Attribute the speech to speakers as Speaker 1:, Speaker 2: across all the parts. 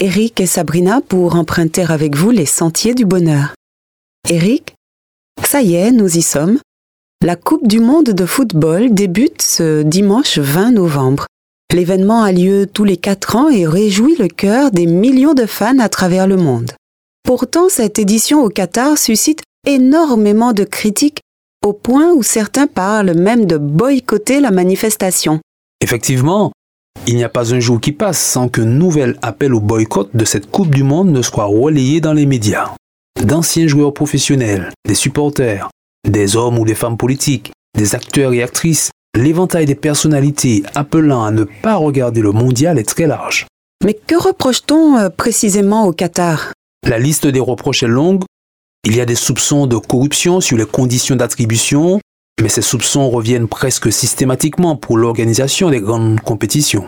Speaker 1: Eric et Sabrina pour emprunter avec vous les sentiers du bonheur. Eric, ça y est, nous y sommes. La Coupe du monde de football débute ce dimanche 20 novembre. L'événement a lieu tous les quatre ans et réjouit le cœur des millions de fans à travers le monde. Pourtant, cette édition au Qatar suscite énormément de critiques au point où certains parlent même de boycotter la manifestation.
Speaker 2: Effectivement, il n'y a pas un jour qui passe sans qu'un nouvel appel au boycott de cette Coupe du Monde ne soit relayé dans les médias. D'anciens joueurs professionnels, des supporters, des hommes ou des femmes politiques, des acteurs et actrices, l'éventail des personnalités appelant à ne pas regarder le mondial est très large.
Speaker 1: Mais que reproche-t-on euh, précisément au Qatar?
Speaker 2: La liste des reproches est longue. Il y a des soupçons de corruption sur les conditions d'attribution, mais ces soupçons reviennent presque systématiquement pour l'organisation des grandes compétitions.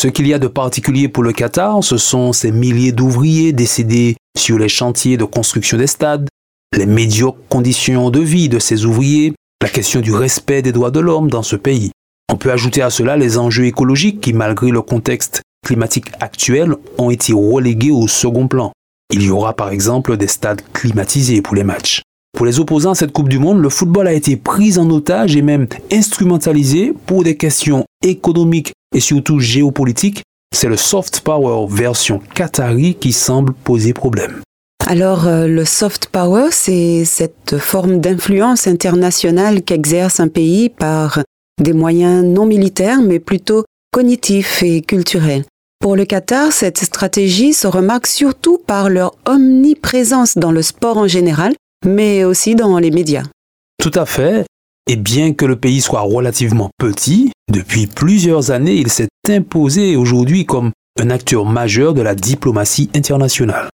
Speaker 2: Ce qu'il y a de particulier pour le Qatar, ce sont ces milliers d'ouvriers décédés sur les chantiers de construction des stades, les médiocres conditions de vie de ces ouvriers, la question du respect des droits de l'homme dans ce pays. On peut ajouter à cela les enjeux écologiques qui, malgré le contexte climatique actuel, ont été relégués au second plan. Il y aura par exemple des stades climatisés pour les matchs. Pour les opposants à cette Coupe du Monde, le football a été pris en otage et même instrumentalisé pour des questions économiques et surtout géopolitiques. C'est le soft power version qatari qui semble poser problème.
Speaker 1: Alors, euh, le soft power, c'est cette forme d'influence internationale qu'exerce un pays par des moyens non militaires, mais plutôt cognitifs et culturels. Pour le Qatar, cette stratégie se remarque surtout par leur omniprésence dans le sport en général, mais aussi dans les médias.
Speaker 2: Tout à fait. Et bien que le pays soit relativement petit, depuis plusieurs années, il s'est imposé aujourd'hui comme un acteur majeur de la diplomatie internationale.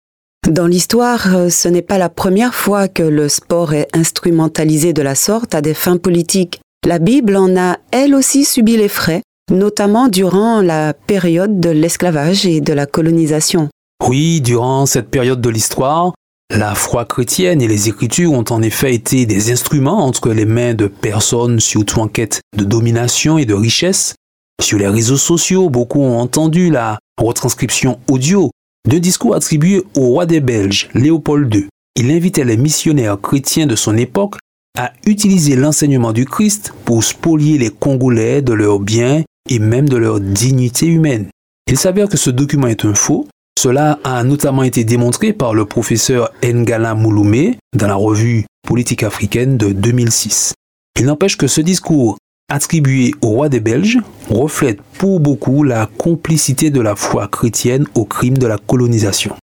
Speaker 1: Dans l'histoire, euh, ce n'est pas la première fois que le sport est instrumentalisé de la sorte à des fins politiques. La Bible en a elle aussi subi les frais, notamment durant la période de l'esclavage et de la colonisation.
Speaker 2: Oui, durant cette période de l'histoire, la foi chrétienne et les Écritures ont en effet été des instruments entre les mains de personnes surtout en quête de domination et de richesse. Sur les réseaux sociaux, beaucoup ont entendu la retranscription audio d'un discours attribué au roi des Belges, Léopold II. Il invitait les missionnaires chrétiens de son époque à utiliser l'enseignement du Christ pour spolier les Congolais de leurs biens et même de leur dignité humaine. Il s'avère que ce document est un faux. Cela a notamment été démontré par le professeur Ngala Mouloumé dans la revue Politique africaine de 2006. Il n'empêche que ce discours attribué au roi des Belges reflète pour beaucoup la complicité de la foi chrétienne au crime de la colonisation.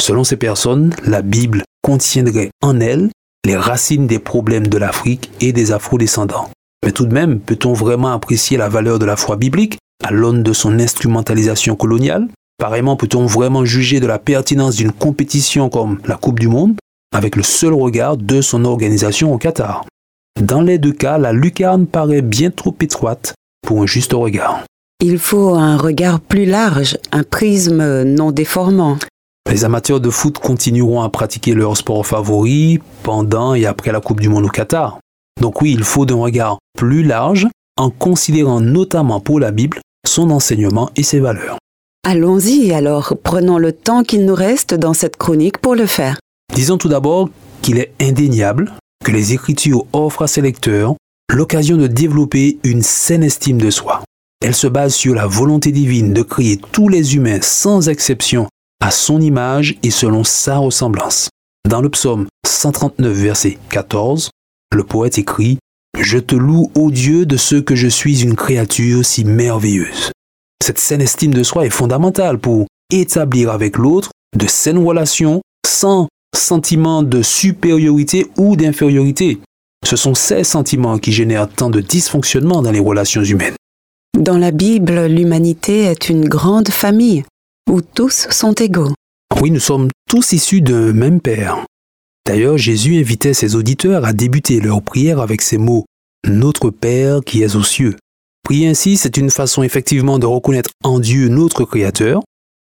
Speaker 2: Selon ces personnes, la Bible contiendrait en elle les racines des problèmes de l'Afrique et des afro-descendants. Mais tout de même, peut-on vraiment apprécier la valeur de la foi biblique à l'aune de son instrumentalisation coloniale? Pareillement, peut-on vraiment juger de la pertinence d'une compétition comme la Coupe du Monde avec le seul regard de son organisation au Qatar? Dans les deux cas, la lucarne paraît bien trop étroite pour un juste regard.
Speaker 1: Il faut un regard plus large, un prisme non déformant.
Speaker 2: Les amateurs de foot continueront à pratiquer leur sport favori pendant et après la Coupe du Monde au Qatar. Donc oui, il faut d'un regard plus large en considérant notamment pour la Bible son enseignement et ses valeurs.
Speaker 1: Allons-y alors, prenons le temps qu'il nous reste dans cette chronique pour le faire.
Speaker 2: Disons tout d'abord qu'il est indéniable que les Écritures offrent à ses lecteurs l'occasion de développer une saine estime de soi. Elle se base sur la volonté divine de créer tous les humains sans exception à son image et selon sa ressemblance. Dans le psaume 139, verset 14, le poète écrit Je te loue, ô Dieu, de ce que je suis une créature si merveilleuse. Cette saine estime de soi est fondamentale pour établir avec l'autre de saines relations sans sentiment de supériorité ou d'infériorité. Ce sont ces sentiments qui génèrent tant de dysfonctionnements dans les relations humaines.
Speaker 1: Dans la Bible, l'humanité est une grande famille où tous sont égaux.
Speaker 2: Oui, nous sommes tous issus d'un même Père. D'ailleurs, Jésus invitait ses auditeurs à débuter leur prière avec ces mots ⁇ Notre Père qui es aux cieux ⁇ Prier ainsi, c'est une façon effectivement de reconnaître en Dieu notre Créateur,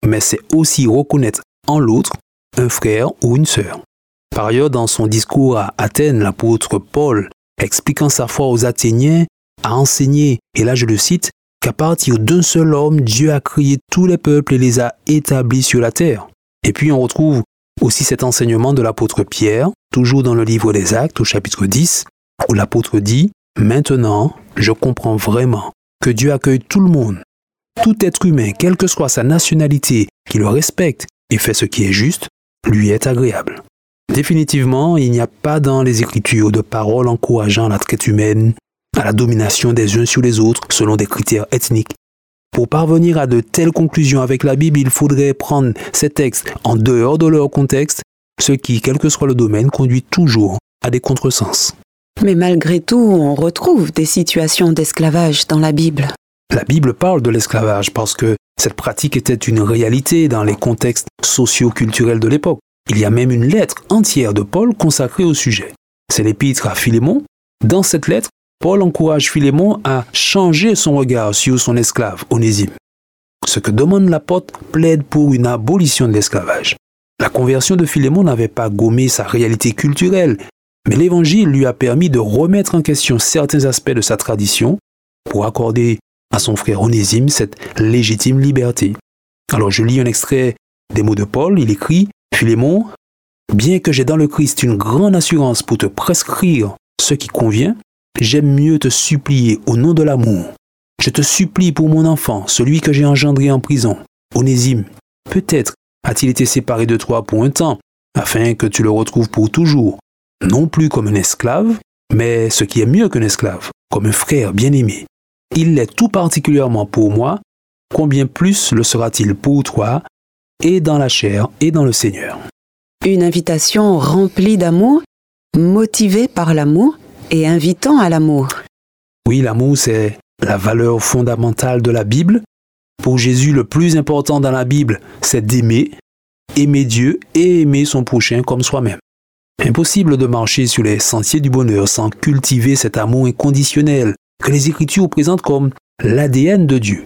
Speaker 2: mais c'est aussi reconnaître en l'autre un frère ou une sœur. Par ailleurs, dans son discours à Athènes, l'apôtre Paul, expliquant sa foi aux Athéniens, a enseigné, et là je le cite, qu'à partir d'un seul homme, Dieu a créé tous les peuples et les a établis sur la terre. Et puis on retrouve aussi cet enseignement de l'apôtre Pierre, toujours dans le livre des Actes au chapitre 10, où l'apôtre dit, Maintenant, je comprends vraiment que Dieu accueille tout le monde, tout être humain, quelle que soit sa nationalité, qui le respecte et fait ce qui est juste, lui est agréable. Définitivement, il n'y a pas dans les Écritures de paroles encourageant la traite humaine, à la domination des uns sur les autres selon des critères ethniques. Pour parvenir à de telles conclusions avec la Bible, il faudrait prendre ces textes en dehors de leur contexte, ce qui, quel que soit le domaine, conduit toujours à des contresens.
Speaker 1: Mais malgré tout, on retrouve des situations d'esclavage dans la Bible.
Speaker 2: La Bible parle de l'esclavage parce que cette pratique était une réalité dans les contextes socio-culturels de l'époque. Il y a même une lettre entière de Paul consacrée au sujet. C'est l'épître à Philémon. Dans cette lettre, Paul encourage Philémon à changer son regard sur son esclave, Onésime. Ce que demande l'apôtre plaide pour une abolition de l'esclavage. La conversion de Philémon n'avait pas gommé sa réalité culturelle, mais l'évangile lui a permis de remettre en question certains aspects de sa tradition pour accorder à son frère Onésime cette légitime liberté. Alors je lis un extrait des mots de Paul, il écrit Philémon, bien que j'ai dans le Christ une grande assurance pour te prescrire ce qui convient, j'aime mieux te supplier au nom de l'amour. Je te supplie pour mon enfant, celui que j'ai engendré en prison, Onésime. Peut-être a-t-il été séparé de toi pour un temps, afin que tu le retrouves pour toujours, non plus comme un esclave, mais ce qui est mieux qu'un esclave, comme un frère bien-aimé. Il l'est tout particulièrement pour moi, combien plus le sera-t-il pour toi, et dans la chair et dans le Seigneur.
Speaker 1: Une invitation remplie d'amour, motivée par l'amour et invitant à l'amour.
Speaker 2: Oui, l'amour, c'est la valeur fondamentale de la Bible. Pour Jésus, le plus important dans la Bible, c'est d'aimer, aimer Dieu et aimer son prochain comme soi-même. Impossible de marcher sur les sentiers du bonheur sans cultiver cet amour inconditionnel que les Écritures présentent comme l'ADN de Dieu.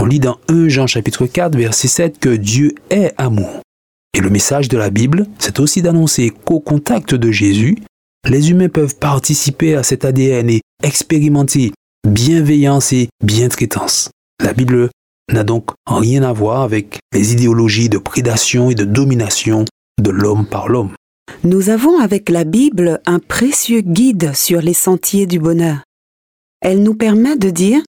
Speaker 2: On lit dans 1 Jean chapitre 4 verset 7 que Dieu est amour. Et le message de la Bible, c'est aussi d'annoncer qu'au contact de Jésus, les humains peuvent participer à cet ADN et expérimenter bienveillance et bientraitance. La Bible n'a donc rien à voir avec les idéologies de prédation et de domination de l'homme par l'homme.
Speaker 1: Nous avons avec la Bible un précieux guide sur les sentiers du bonheur. Elle nous permet de dire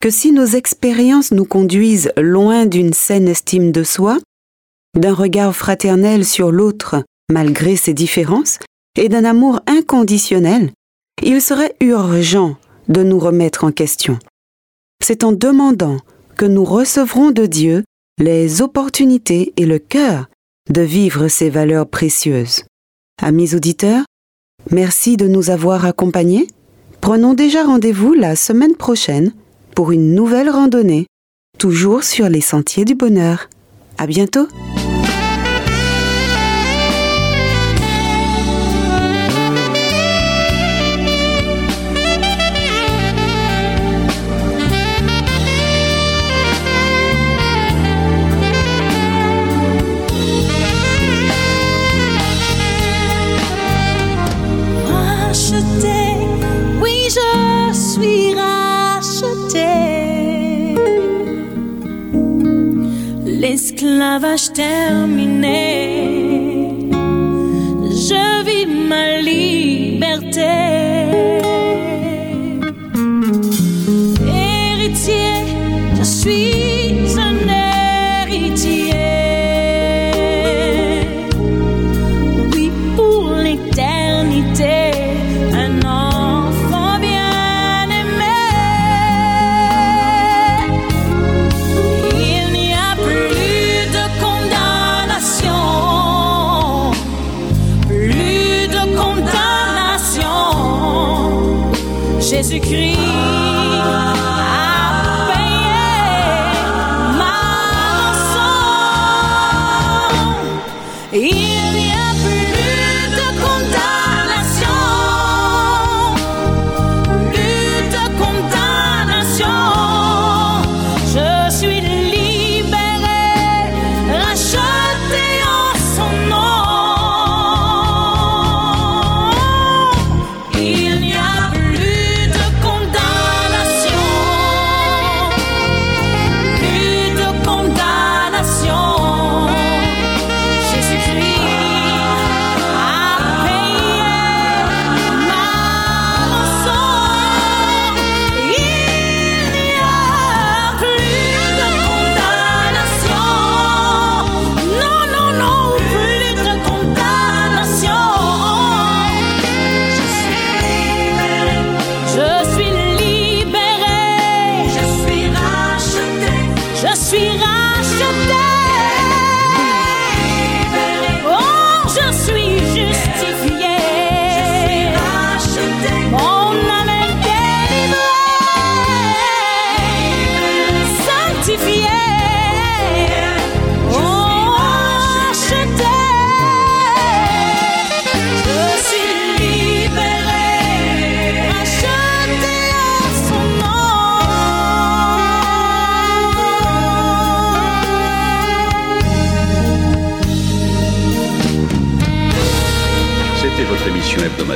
Speaker 1: que si nos expériences nous conduisent loin d'une saine estime de soi, d'un regard fraternel sur l'autre malgré ses différences, et d'un amour inconditionnel, il serait urgent de nous remettre en question. C'est en demandant que nous recevrons de Dieu les opportunités et le cœur de vivre ces valeurs précieuses. Amis auditeurs, merci de nous avoir accompagnés. Prenons déjà rendez-vous la semaine prochaine pour une nouvelle randonnée, toujours sur les sentiers du bonheur. À bientôt!
Speaker 3: L'esclavage